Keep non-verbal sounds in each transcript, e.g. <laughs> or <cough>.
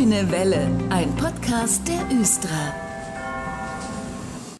Grüne Welle, ein Podcast der Östra.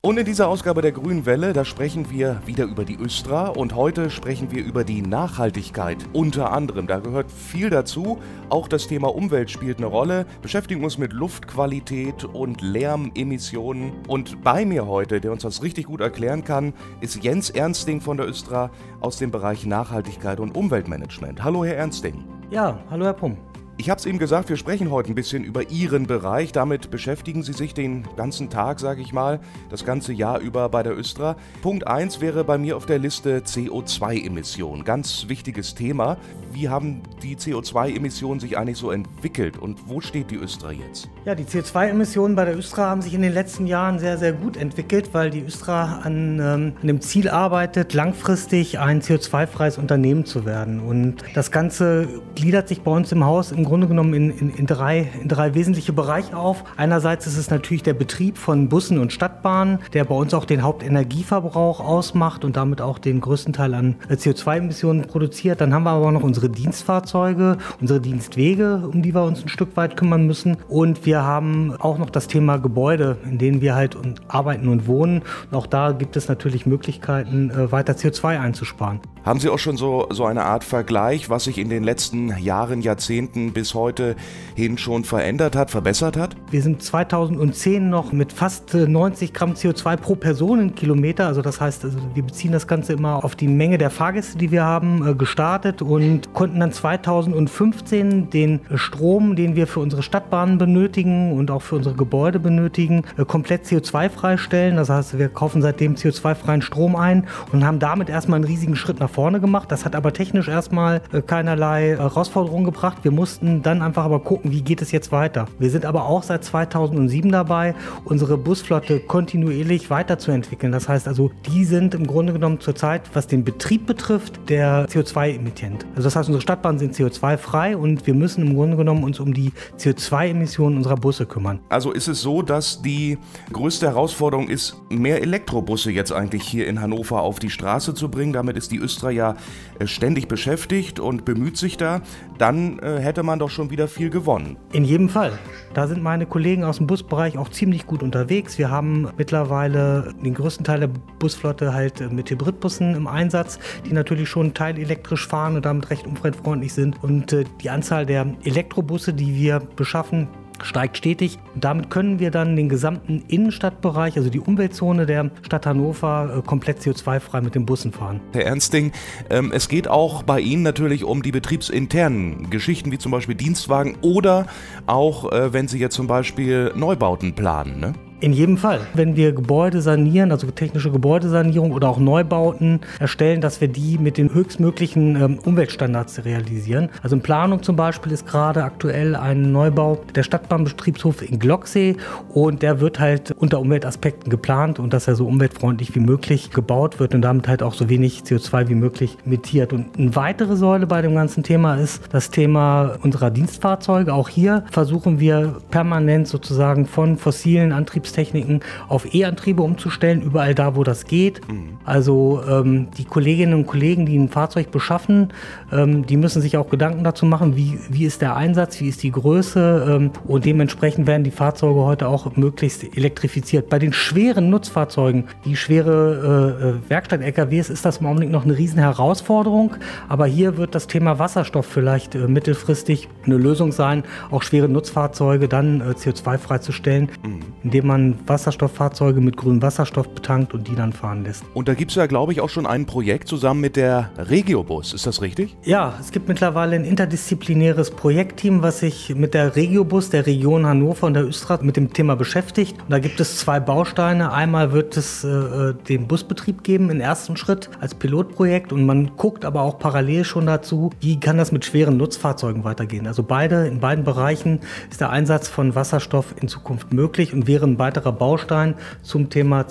Und in dieser Ausgabe der Grünen Welle, da sprechen wir wieder über die Östra und heute sprechen wir über die Nachhaltigkeit. Unter anderem, da gehört viel dazu. Auch das Thema Umwelt spielt eine Rolle. Beschäftigen uns mit Luftqualität und Lärmemissionen. Und bei mir heute, der uns das richtig gut erklären kann, ist Jens Ernsting von der Östra aus dem Bereich Nachhaltigkeit und Umweltmanagement. Hallo, Herr Ernsting. Ja, hallo, Herr Pumm. Ich habe es eben gesagt, wir sprechen heute ein bisschen über Ihren Bereich. Damit beschäftigen Sie sich den ganzen Tag, sage ich mal, das ganze Jahr über bei der Östra. Punkt 1 wäre bei mir auf der Liste CO2-Emissionen. Ganz wichtiges Thema. Wie haben die CO2-Emissionen sich eigentlich so entwickelt und wo steht die Östra jetzt? Ja, die CO2-Emissionen bei der Östra haben sich in den letzten Jahren sehr, sehr gut entwickelt, weil die Östra an, ähm, an dem Ziel arbeitet, langfristig ein CO2-freies Unternehmen zu werden. Und das Ganze gliedert sich bei uns im Haus im Grunde genommen in, in, in, drei, in drei wesentliche Bereiche auf. Einerseits ist es natürlich der Betrieb von Bussen und Stadtbahnen, der bei uns auch den Hauptenergieverbrauch ausmacht und damit auch den größten Teil an äh, CO2-Emissionen produziert. Dann haben wir aber noch unsere Dienstfahrzeuge, unsere Dienstwege, um die wir uns ein Stück weit kümmern müssen. Und wir haben auch noch das Thema Gebäude, in denen wir halt arbeiten und wohnen. Und auch da gibt es natürlich Möglichkeiten, äh, weiter CO2 einzusparen. Haben Sie auch schon so, so eine Art Vergleich, was sich in den letzten Jahren, Jahrzehnten bis heute hin schon verändert hat, verbessert hat? Wir sind 2010 noch mit fast 90 äh, Gramm CO2 pro Personenkilometer, also das heißt, also wir beziehen das Ganze immer auf die Menge der Fahrgäste, die wir haben, äh, gestartet und konnten dann 2015 den Strom, den wir für unsere Stadtbahnen benötigen und auch für unsere Gebäude benötigen, äh, komplett CO2-frei stellen. Das heißt, wir kaufen seitdem CO2-freien Strom ein und haben damit erstmal einen riesigen Schritt nach vorne gemacht. Das hat aber technisch erstmal äh, keinerlei Herausforderungen gebracht. Wir mussten dann einfach aber gucken, wie geht es jetzt weiter. Wir sind aber auch seit 2007 dabei, unsere Busflotte kontinuierlich weiterzuentwickeln. Das heißt also, die sind im Grunde genommen zurzeit, was den Betrieb betrifft, der CO2-Emittent. Also das heißt, unsere Stadtbahnen sind CO2-frei und wir müssen im Grunde genommen uns um die CO2-Emissionen unserer Busse kümmern. Also ist es so, dass die größte Herausforderung ist, mehr Elektrobusse jetzt eigentlich hier in Hannover auf die Straße zu bringen. Damit ist die Östra ja äh, ständig beschäftigt und bemüht sich da, dann äh, hätte man doch schon wieder viel gewonnen. In jedem Fall. Da sind meine Kollegen aus dem Busbereich auch ziemlich gut unterwegs. Wir haben mittlerweile den größten Teil der Busflotte halt äh, mit Hybridbussen im Einsatz, die natürlich schon teilelektrisch fahren und damit recht umweltfreundlich sind. Und die Anzahl der Elektrobusse, die wir beschaffen, steigt stetig. Damit können wir dann den gesamten Innenstadtbereich, also die Umweltzone der Stadt Hannover, äh, komplett CO2-frei mit den Bussen fahren. Herr Ernsting, ähm, es geht auch bei Ihnen natürlich um die betriebsinternen Geschichten, wie zum Beispiel Dienstwagen oder auch, äh, wenn Sie jetzt zum Beispiel Neubauten planen. Ne? In jedem Fall. Wenn wir Gebäude sanieren, also technische Gebäudesanierung oder auch Neubauten erstellen, dass wir die mit den höchstmöglichen ähm, Umweltstandards realisieren. Also in Planung zum Beispiel ist gerade aktuell ein Neubau der Stadtbahnbetriebshof in Glocksee und der wird halt unter Umweltaspekten geplant und dass er so umweltfreundlich wie möglich gebaut wird und damit halt auch so wenig CO2 wie möglich emittiert. Und eine weitere Säule bei dem ganzen Thema ist das Thema unserer Dienstfahrzeuge. Auch hier versuchen wir permanent sozusagen von fossilen Antriebs Antriebstechniken auf E-Antriebe umzustellen, überall da, wo das geht. Mhm. Also ähm, die Kolleginnen und Kollegen, die ein Fahrzeug beschaffen, ähm, die müssen sich auch Gedanken dazu machen, wie, wie ist der Einsatz, wie ist die Größe ähm, und dementsprechend werden die Fahrzeuge heute auch möglichst elektrifiziert. Bei den schweren Nutzfahrzeugen, die schwere äh, äh Werkstatt-LKWs, ist das im Augenblick noch eine riesen Herausforderung, aber hier wird das Thema Wasserstoff vielleicht äh, mittelfristig eine Lösung sein, auch schwere Nutzfahrzeuge dann äh, CO2 freizustellen, mhm. indem man man Wasserstofffahrzeuge mit grünem Wasserstoff betankt und die dann fahren lässt. Und da gibt es ja, glaube ich, auch schon ein Projekt zusammen mit der Regiobus. Ist das richtig? Ja, es gibt mittlerweile ein interdisziplinäres Projektteam, was sich mit der Regiobus der Region Hannover und der Östra mit dem Thema beschäftigt. Und da gibt es zwei Bausteine. Einmal wird es äh, den Busbetrieb geben im ersten Schritt als Pilotprojekt und man guckt aber auch parallel schon dazu, wie kann das mit schweren Nutzfahrzeugen weitergehen. Also beide, in beiden Bereichen ist der Einsatz von Wasserstoff in Zukunft möglich und wären beide weiterer Baustein zum Thema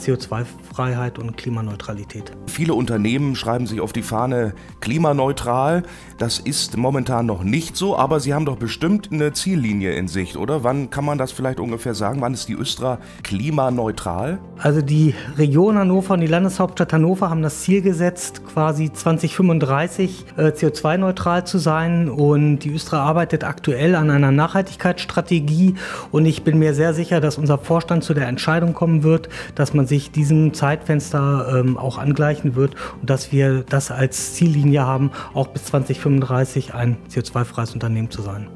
CO2-Freiheit und Klimaneutralität. Viele Unternehmen schreiben sich auf die Fahne klimaneutral. Das ist momentan noch nicht so, aber Sie haben doch bestimmt eine Ziellinie in Sicht, oder? Wann kann man das vielleicht ungefähr sagen? Wann ist die Östra klimaneutral? Also die Region Hannover und die Landeshauptstadt Hannover haben das Ziel gesetzt, quasi 2035 äh, CO2-neutral zu sein. Und die Östra arbeitet aktuell an einer Nachhaltigkeitsstrategie. Und ich bin mir sehr sicher, dass unser Vorstand zu der Entscheidung kommen wird, dass man sich diesem Zeitfenster ähm, auch angleichen wird und dass wir das als Ziellinie haben, auch bis 2035 ein CO2-freies Unternehmen zu sein.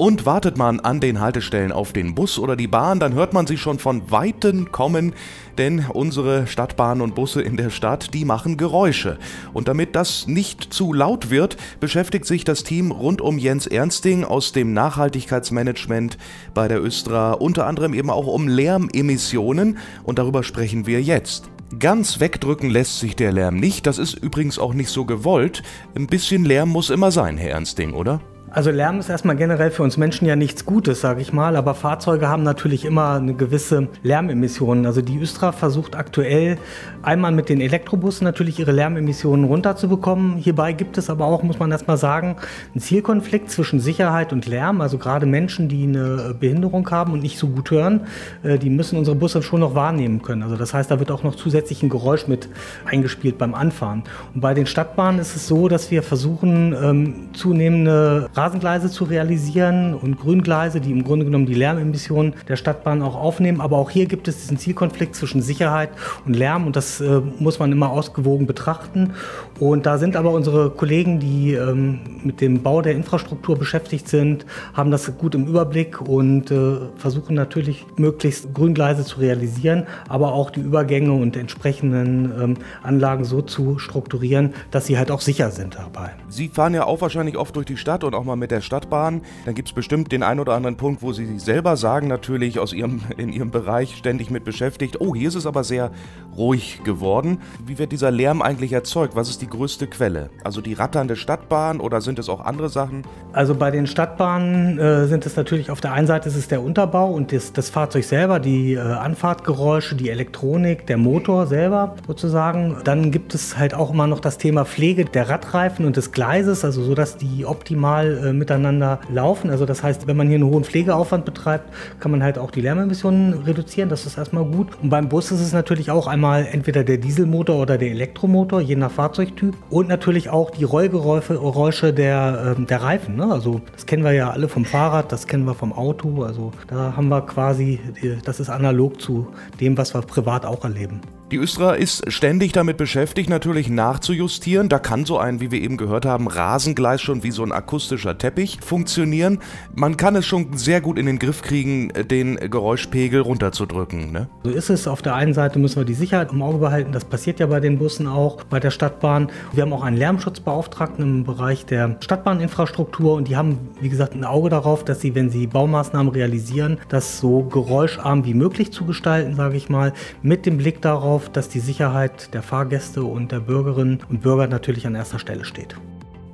Und wartet man an den Haltestellen auf den Bus oder die Bahn, dann hört man sie schon von Weitem kommen, denn unsere Stadtbahnen und Busse in der Stadt, die machen Geräusche. Und damit das nicht zu laut wird, beschäftigt sich das Team rund um Jens Ernsting aus dem Nachhaltigkeitsmanagement bei der Östra unter anderem eben auch um Lärmemissionen und darüber sprechen wir jetzt. Ganz wegdrücken lässt sich der Lärm nicht, das ist übrigens auch nicht so gewollt. Ein bisschen Lärm muss immer sein, Herr Ernsting, oder? Also Lärm ist erstmal generell für uns Menschen ja nichts Gutes, sage ich mal, aber Fahrzeuge haben natürlich immer eine gewisse Lärmemissionen. Also die Östra versucht aktuell einmal mit den Elektrobussen natürlich ihre Lärmemissionen runterzubekommen. Hierbei gibt es aber auch, muss man erstmal sagen, einen Zielkonflikt zwischen Sicherheit und Lärm. Also gerade Menschen, die eine Behinderung haben und nicht so gut hören, äh, die müssen unsere Busse schon noch wahrnehmen können. Also das heißt, da wird auch noch zusätzlich ein Geräusch mit eingespielt beim Anfahren. Und bei den Stadtbahnen ist es so, dass wir versuchen, ähm, zunehmende Rasengleise zu realisieren und Grüngleise, die im Grunde genommen die Lärmemissionen der Stadtbahn auch aufnehmen. Aber auch hier gibt es diesen Zielkonflikt zwischen Sicherheit und Lärm und das äh, muss man immer ausgewogen betrachten. Und da sind aber unsere Kollegen, die ähm, mit dem Bau der Infrastruktur beschäftigt sind, haben das gut im Überblick und äh, versuchen natürlich möglichst Grüngleise zu realisieren, aber auch die Übergänge und entsprechenden ähm, Anlagen so zu strukturieren, dass sie halt auch sicher sind dabei. Sie fahren ja auch wahrscheinlich oft durch die Stadt und auch mal mit der Stadtbahn. Dann gibt es bestimmt den einen oder anderen Punkt, wo Sie selber sagen, natürlich aus Ihrem, <laughs> in Ihrem Bereich ständig mit beschäftigt. Oh, hier ist es aber sehr ruhig geworden. Wie wird dieser Lärm eigentlich erzeugt? Was ist die größte Quelle? Also die ratternde Stadtbahn oder sind es auch andere Sachen? Also bei den Stadtbahnen äh, sind es natürlich auf der einen Seite ist es der Unterbau und das, das Fahrzeug selber, die äh, Anfahrtgeräusche, die Elektronik, der Motor selber sozusagen. Dann gibt es halt auch immer noch das Thema Pflege der Radreifen und des Gleises, also so, dass die optimal äh, miteinander laufen. Also das heißt, wenn man hier einen hohen Pflegeaufwand betreibt, kann man halt auch die Lärmemissionen reduzieren. Das ist erstmal gut. Und beim Bus ist es natürlich auch einmal entweder der Dieselmotor oder der Elektromotor, je nach Fahrzeugtyp. Und natürlich auch die Rollgeräusche der, äh, der Reifen. Ne? Also das kennen wir ja alle vom Fahrrad, das kennen wir vom Auto. Also da haben wir quasi, das ist analog zu dem, was wir privat auch erleben. Die Östra ist ständig damit beschäftigt, natürlich nachzujustieren. Da kann so ein, wie wir eben gehört haben, Rasengleis schon wie so ein akustischer Teppich funktionieren. Man kann es schon sehr gut in den Griff kriegen, den Geräuschpegel runterzudrücken. Ne? So ist es. Auf der einen Seite müssen wir die Sicherheit im Auge behalten. Das passiert ja bei den Bussen auch, bei der Stadtbahn. Wir haben auch einen Lärmschutzbeauftragten im Bereich der Stadtbahninfrastruktur und die haben, wie gesagt, ein Auge darauf, dass sie, wenn sie Baumaßnahmen realisieren, das so geräuscharm wie möglich zu gestalten, sage ich mal, mit dem Blick darauf, dass die Sicherheit der Fahrgäste und der Bürgerinnen und Bürger natürlich an erster Stelle steht.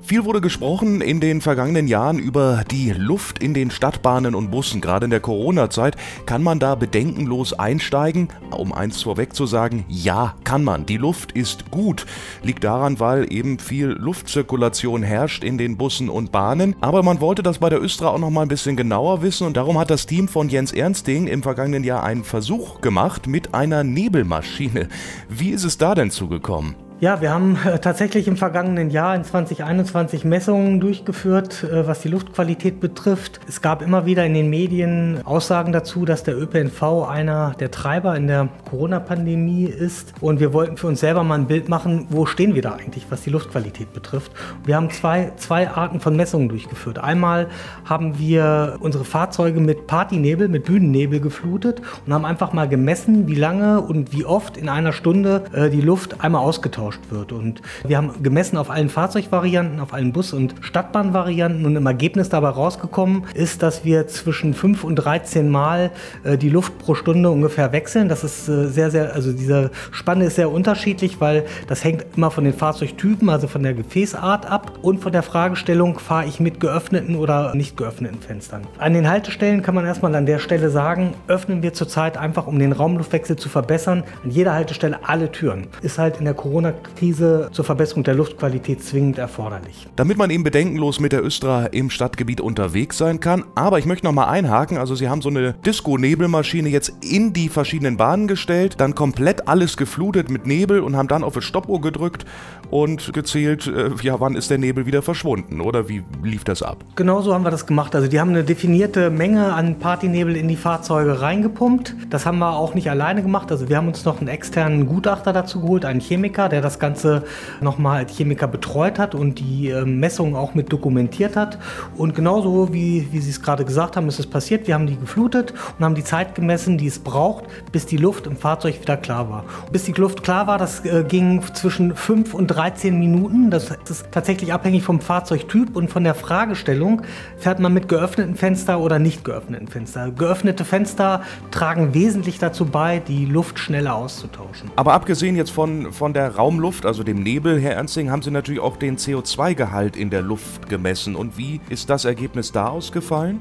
Viel wurde gesprochen in den vergangenen Jahren über die Luft in den Stadtbahnen und Bussen. Gerade in der Corona-Zeit kann man da bedenkenlos einsteigen. Um eins vorweg zu sagen, ja, kann man. Die Luft ist gut. Liegt daran, weil eben viel Luftzirkulation herrscht in den Bussen und Bahnen. Aber man wollte das bei der Östra auch noch mal ein bisschen genauer wissen und darum hat das Team von Jens Ernsting im vergangenen Jahr einen Versuch gemacht mit einer Nebelmaschine. Wie ist es da denn zugekommen? Ja, wir haben äh, tatsächlich im vergangenen Jahr in 2021 Messungen durchgeführt, äh, was die Luftqualität betrifft. Es gab immer wieder in den Medien Aussagen dazu, dass der ÖPNV einer der Treiber in der Corona-Pandemie ist. Und wir wollten für uns selber mal ein Bild machen, wo stehen wir da eigentlich, was die Luftqualität betrifft. Wir haben zwei, zwei Arten von Messungen durchgeführt. Einmal haben wir unsere Fahrzeuge mit Partynebel, mit Bühnennebel geflutet und haben einfach mal gemessen, wie lange und wie oft in einer Stunde äh, die Luft einmal ausgetauscht ausgetauscht wird. Und wir haben gemessen auf allen Fahrzeugvarianten, auf allen Bus- und Stadtbahnvarianten und im Ergebnis dabei rausgekommen ist, dass wir zwischen 5 und 13 Mal äh, die Luft pro Stunde ungefähr wechseln. Das ist äh, sehr, sehr, also diese Spanne ist sehr unterschiedlich, weil das hängt immer von den Fahrzeugtypen, also von der Gefäßart ab und von der Fragestellung, fahre ich mit geöffneten oder nicht geöffneten Fenstern. An den Haltestellen kann man erstmal an der Stelle sagen, öffnen wir zurzeit einfach, um den Raumluftwechsel zu verbessern, an jeder Haltestelle alle Türen. Ist halt in der Corona-Krise zur Verbesserung der Luftqualität zwingend erforderlich. Damit man eben bedenkenlos mit der Östra im Stadtgebiet unterwegs sein kann. Aber ich möchte noch mal einhaken, also Sie haben so eine Disco-Nebelmaschine jetzt in die verschiedenen Bahnen gestellt, dann komplett alles geflutet mit Nebel und haben dann auf das Stoppuhr gedrückt und gezählt, äh, ja, wann ist der Nebel wieder verschwunden oder wie lief das ab? Genau so haben wir das gemacht. Also die haben eine definierte Menge an Partynebel in die Fahrzeuge reingepumpt. Das haben wir auch nicht alleine gemacht. Also wir haben uns noch einen externen Gutachter dazu geholt, einen Chemiker, der das Ganze nochmal als Chemiker betreut hat und die äh, Messungen auch mit dokumentiert hat. Und genauso wie, wie Sie es gerade gesagt haben, ist es passiert. Wir haben die geflutet und haben die Zeit gemessen, die es braucht, bis die Luft im Fahrzeug wieder klar war. Bis die Luft klar war, das äh, ging zwischen 5 und 13 Minuten. Das ist tatsächlich abhängig vom Fahrzeugtyp und von der Fragestellung. Fährt man mit geöffneten Fenster oder nicht geöffneten Fenster? Geöffnete Fenster tragen wesentlich dazu bei, die Luft schneller auszutauschen. Aber abgesehen jetzt von, von der Raumluft, also dem Nebel, Herr Ernsting, haben Sie natürlich auch den CO2-Gehalt in der Luft gemessen. Und wie ist das Ergebnis da ausgefallen?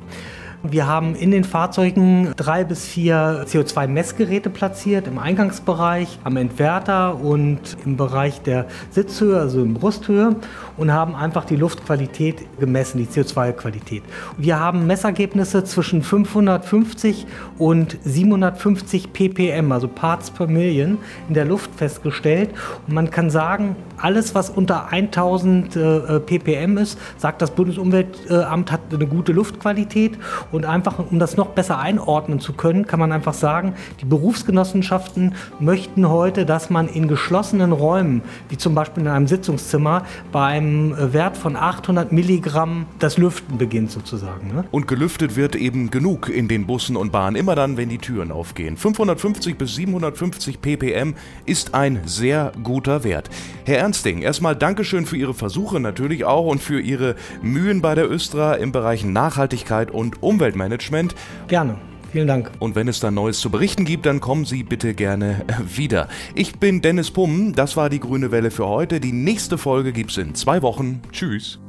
Wir haben in den Fahrzeugen drei bis vier CO2-Messgeräte platziert, im Eingangsbereich, am Entwerter und im Bereich der Sitzhöhe, also in Brusthöhe, und haben einfach die Luftqualität gemessen, die CO2-Qualität. Wir haben Messergebnisse zwischen 550 und 750 ppm, also Parts per Million, in der Luft festgestellt. Und man kann sagen, alles, was unter 1000 äh, ppm ist, sagt das Bundesumweltamt, hat eine gute Luftqualität. Und einfach, um das noch besser einordnen zu können, kann man einfach sagen, die Berufsgenossenschaften möchten heute, dass man in geschlossenen Räumen, wie zum Beispiel in einem Sitzungszimmer, bei einem Wert von 800 Milligramm das Lüften beginnt sozusagen. Ne? Und gelüftet wird eben genug in den Bussen und Bahnen, immer dann, wenn die Türen aufgehen. 550 bis 750 ppm ist ein sehr guter Wert. Herr Ernsting, erstmal Dankeschön für Ihre Versuche natürlich auch und für Ihre Mühen bei der Östra im Bereich Nachhaltigkeit und Umwelt. Umweltmanagement. Gerne. Vielen Dank. Und wenn es dann Neues zu berichten gibt, dann kommen Sie bitte gerne wieder. Ich bin Dennis Pumm, das war die Grüne Welle für heute. Die nächste Folge gibt es in zwei Wochen. Tschüss.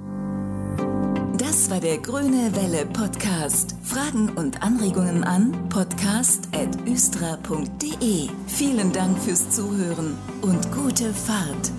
Das war der Grüne Welle Podcast. Fragen und Anregungen an podcast.östra.de. Vielen Dank fürs Zuhören und gute Fahrt.